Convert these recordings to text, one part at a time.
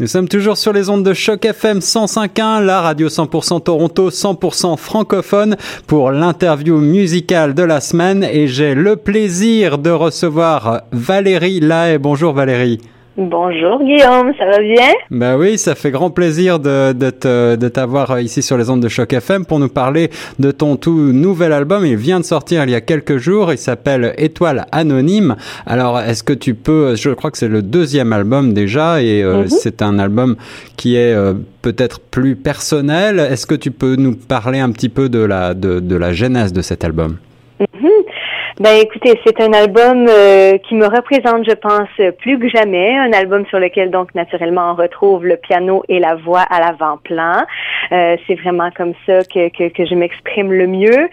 Nous sommes toujours sur les ondes de choc FM 105.1, la radio 100% Toronto, 100% francophone pour l'interview musicale de la semaine et j'ai le plaisir de recevoir Valérie Lahaye. Bonjour Valérie. Bonjour Guillaume, ça va bien? Ben oui, ça fait grand plaisir de, de, de t'avoir ici sur les ondes de Choc FM pour nous parler de ton tout nouvel album. Il vient de sortir il y a quelques jours, il s'appelle Étoile Anonyme. Alors, est-ce que tu peux, je crois que c'est le deuxième album déjà et euh, mhm. c'est un album qui est euh, peut-être plus personnel. Est-ce que tu peux nous parler un petit peu de la, de, de la genèse de cet album? Ben écoutez, c'est un album euh, qui me représente, je pense, plus que jamais. Un album sur lequel donc naturellement on retrouve le piano et la voix à l'avant-plan. Euh, c'est vraiment comme ça que, que je m'exprime le mieux.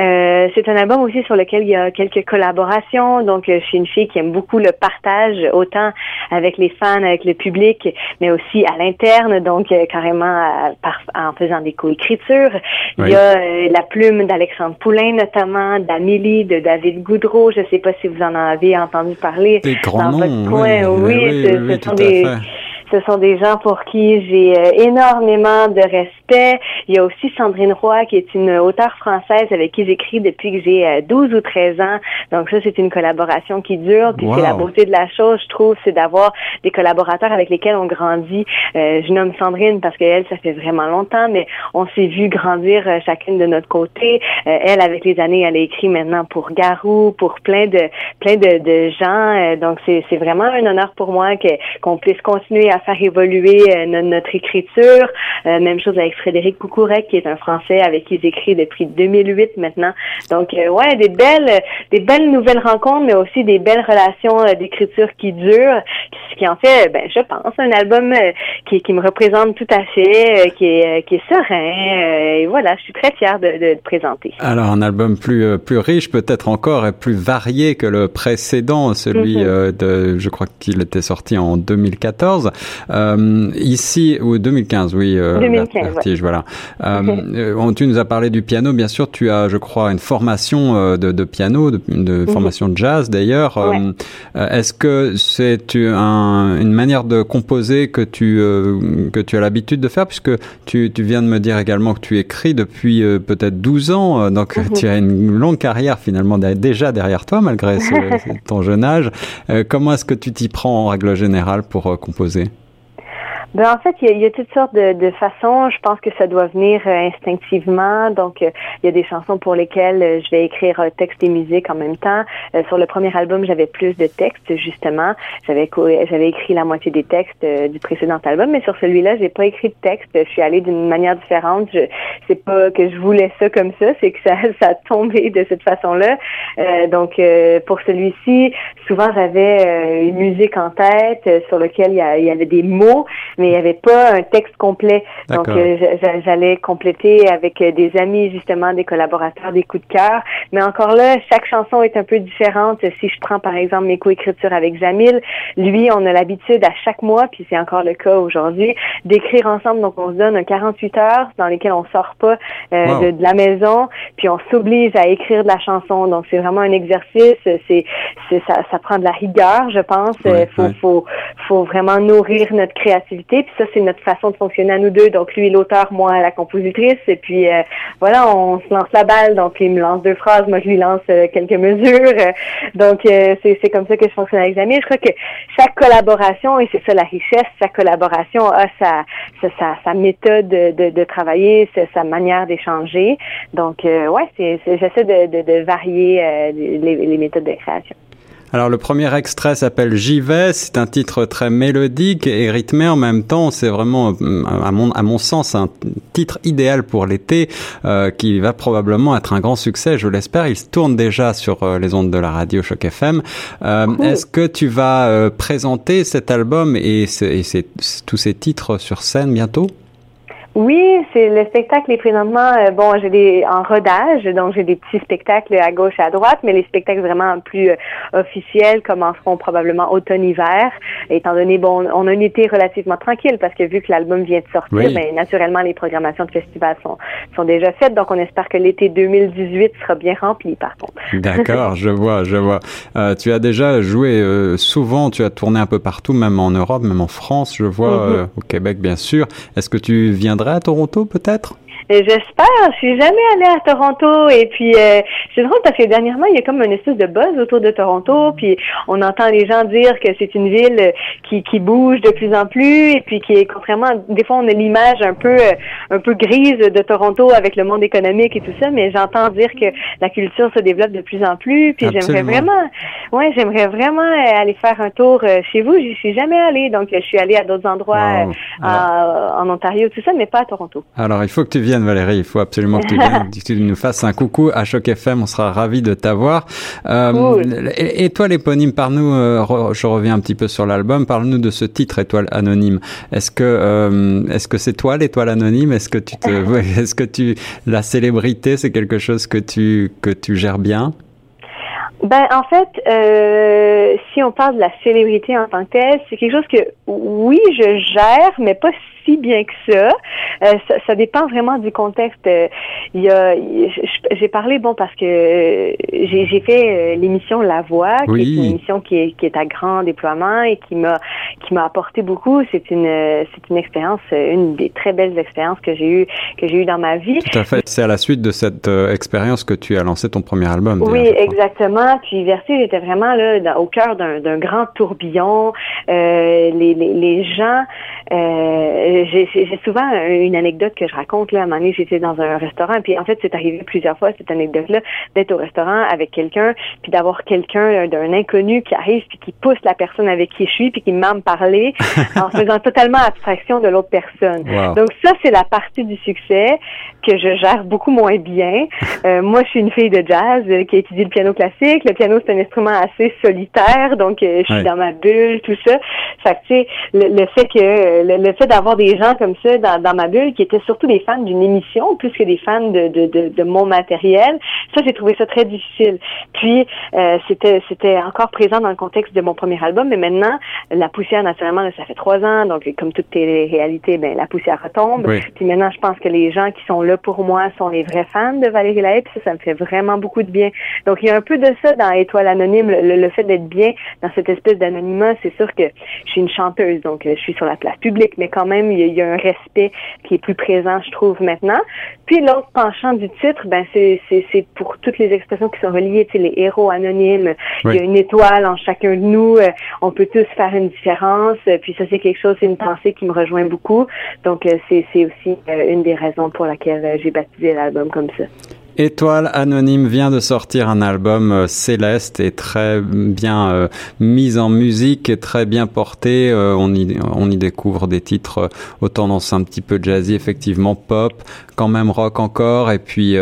Euh, c'est un album aussi sur lequel il y a quelques collaborations. Donc je suis une fille qui aime beaucoup le partage, autant avec les fans, avec le public, mais aussi à l'interne. Donc carrément en faisant des coécritures. Il y a la plume d'Alexandre Poulain notamment, d'Amélie, de David Goudreau, je ne sais pas si vous en avez entendu parler. Des grands dans noms, votre coin. Oui, oui, oui, ce, sont des, ce sont des gens pour qui j'ai euh, énormément de respect. Il y a aussi Sandrine Roy, qui est une auteure française avec qui j'écris depuis que j'ai 12 euh, ou 13 ans. Donc ça, c'est une collaboration qui dure. Puis c'est la beauté de la chose, je trouve, c'est d'avoir des collaborateurs avec lesquels on grandit. Euh, je nomme Sandrine parce qu'elle, ça fait vraiment longtemps, mais on s'est vu grandir chacune de notre côté. elle, avec les années, elle a écrit maintenant pour Garou, pour plein de plein de, de gens. donc c'est vraiment un honneur pour moi que qu'on puisse continuer à faire évoluer euh, notre, écriture. Euh, même chose avec Frédéric Coucourec, qui est un Français avec qui j'écris depuis 2008 maintenant. Donc, euh, ouais, des belles, des belles nouvelles rencontres, mais aussi des belles relations d'écriture qui durent, ce qui en fait, ben, je pense, un album qui, qui me représente tout à fait, qui est, qui est serein. et voilà, je suis très fière de, de, présenter. Alors, un album plus, plus riche, peut-être encore, et plus varié que le précédent, celui mm-hmm. de, je crois qu'il était sorti en 2014. Euh, ici, ou 2015, oui. Euh, 2015, voilà. Euh, euh, tu nous as parlé du piano. Bien sûr, tu as, je crois, une formation euh, de, de piano, de, de mhm. formation de jazz d'ailleurs. Est-ce que c'est un, une manière de composer que tu que tu as l'habitude de faire, puisque tu, tu viens de me dire également que tu écris depuis peut-être 12 ans, donc mhm. tu as une longue carrière finalement déjà derrière toi malgré ton jeune âge. comment est-ce que tu t'y prends en règle générale pour composer? Ben, en fait, il y, a, toutes sortes de, de, façons. Je pense que ça doit venir euh, instinctivement. Donc, euh, il y a des chansons pour lesquelles euh, je vais écrire texte et musique en même temps. sur le premier album, j'avais plus de textes, justement. J'avais j'avais écrit la moitié des textes du précédent album, mais sur celui-là, j'ai pas écrit de texte. Je suis allée d'une manière différente. Je c'est pas que je voulais ça comme ça, c'est que ça, ça a tombé de cette façon-là. donc, pour celui-ci, souvent j'avais une musique en tête sur lequel il y, il y avait des mots mais il n'y avait pas un texte complet. Donc, euh, j'allais compléter avec euh, des amis, justement, des collaborateurs, des coups de cœur. Mais encore là, chaque chanson est un peu différente. Si je prends, par exemple, mes coécritures avec Jamil, lui, on a l'habitude à chaque mois, puis c'est encore le cas aujourd'hui, d'écrire ensemble. Donc, on se donne un 48 heures dans lesquelles on sort pas euh, de, la maison, puis on s'oblige à écrire de la chanson. Donc, c'est vraiment un exercice. C'est, ça, ça prend de la rigueur, je pense. Il faut, faut, faut vraiment nourrir notre créativité puis ça, c'est notre façon de fonctionner à nous deux. Donc lui, l'auteur, moi, la compositrice. Et puis euh, voilà, on se lance la balle. Donc il me lance deux phrases, moi je lui lance euh, quelques mesures. donc euh, c'est comme ça que je fonctionne avec Jamie. Je crois que chaque collaboration, et c'est ça la richesse, chaque collaboration a sa sa, sa, méthode de, de, travailler, sa manière d'échanger. Donc ouais, c'est j'essaie de, de, de, varier les, les méthodes de création. Alors le premier extrait s'appelle J'y vais, c'est un titre très mélodique et rythmé en même temps, c'est vraiment à mon, à mon sens un titre idéal pour l'été euh, qui va probablement être un grand succès, je l'espère, il se tourne déjà sur euh, les ondes de la radio Choc FM. Euh, Est-ce que tu vas euh, présenter cet album et, et tous ces titres sur scène bientôt? Oui, c'est le spectacle est présentement euh, bon, j'ai des en rodage, donc j'ai des petits spectacles à gauche et à droite, mais les spectacles vraiment plus euh, officiels commenceront probablement automne-hiver, étant donné bon, on a un été relativement tranquille parce que vu que l'album vient de sortir, mais ben, naturellement les programmations de festival sont sont déjà faites, donc on espère que l'été 2018 sera bien rempli par contre. D'accord, je vois, je vois. Euh, tu as déjà joué euh, souvent, tu as tourné un peu partout, même en Europe, même en France, je vois, mm-hmm. au Québec bien sûr. Est-ce que tu à Toronto peut-être? J'espère. Je suis jamais allée à Toronto et puis euh, c'est drôle parce que dernièrement il y a comme une espèce de buzz autour de Toronto puis on entend les gens dire que c'est une ville qui, qui bouge de plus en plus et puis qui est contrairement des fois on a l'image un peu un peu grise de Toronto avec le monde économique et tout ça mais j'entends dire que la culture se développe de plus en plus puis j'aimerais vraiment ouais j'aimerais vraiment aller faire un tour euh, chez vous. J'y suis jamais allée donc je suis allée à d'autres endroits en Ontario tout ça mais pas à Toronto. Alors il faut que tu viennes Valérie, il faut absolument que tu, viennes, tu nous fasses un coucou à Choc FM, on sera ravis de t'avoir. Euh, Étoile éponyme, par nous, euh, je reviens un petit peu sur l'album, parle-nous de ce titre Étoile anonyme. Est-ce que euh, est-ce que c'est toi l'étoile anonyme? Est-ce que tu te, est-ce que tu la célébrité, c'est quelque chose que tu que tu gères bien? Ben en fait, euh, si on parle de la célébrité en tant que telle, c'est quelque chose que oui je gère, mais pas si bien que ça. Euh, ça, ça, dépend vraiment du contexte. Euh, il y a, j'ai parlé bon parce que euh, j'ai fait l'émission La Voix, qui est une émission qui est, qui est à grand déploiement et qui m'a qui m'a apporté beaucoup. C'est une c'est une expérience, une des très belles expériences que j'ai eu que j'ai eu dans ma vie. Tout à fait. C'est à la suite de cette expérience que tu as lancé ton premier album. Oui, exactement. Puis Vertige était vraiment là au cœur d'un grand tourbillon. les, les, les gens euh, j'ai souvent une anecdote que je raconte. Là, à un moment donné, j'étais dans un restaurant, puis en fait, c'est arrivé plusieurs fois, cette anecdote-là, d'être au restaurant avec quelqu'un, puis d'avoir quelqu'un d'un inconnu qui arrive, puis qui pousse la personne avec qui je suis, puis qui m'a parler, en faisant totalement abstraction de l'autre personne. Donc ça, c'est la partie du succès que je gère beaucoup moins bien. Euh, moi, je suis une fille de jazz euh, qui étudie le piano classique. Le piano, c'est un instrument assez solitaire, donc euh, je suis dans ma bulle, tout ça. Fait que, tu sais, le, le, fait que le, fait d'avoir des gens comme ça dans, dans, ma bulle qui étaient surtout des fans d'une émission plus que des fans de, de, de, de mon matériel, ça, j'ai trouvé ça très difficile. Puis, euh, c'était c'était encore présent dans le contexte de mon premier album, mais maintenant, la poussière, naturellement, ça fait trois ans, donc comme toutes les réalités, ben la poussière retombe. Puis maintenant, je pense que les gens qui sont là pour moi sont les vrais fans de Valérie Lahaye, puis ça, ça me fait vraiment beaucoup de bien. Donc, il y a un peu de ça dans Étoile Anonyme, le, fait d'être bien dans cette espèce d'anonymat. C'est sûr que je suis une chanteuse, donc je suis sur la place publique, mais quand même, il y, a, un respect qui est plus présent, je trouve, maintenant. Puis l'autre penchant du titre, ben c'est pour toutes les expressions qui sont reliées, tu sais, les héros anonymes. Il y a une étoile en chacun de nous. Euh, on peut tous faire une différence. Puis ça, c'est quelque chose, c'est une pensée qui me rejoint beaucoup. Donc, euh, c'est aussi une des raisons pour laquelle euh, j'ai baptisé l'album comme ça. Étoile Anonyme vient de sortir un album euh, céleste et très bien euh, mis en musique et très bien porté. on, y, on y découvre des titres aux tendances un petit peu jazzy, effectivement pop, quand même rock encore, et puis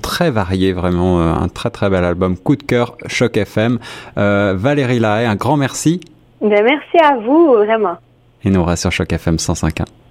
très varié, vraiment un très très bel album. Coup de cœur, Choc FM. Valérie Lahaye, un grand merci. Ben, merci à vous, vraiment. Et nous, on reste sur Choc FM 105.1.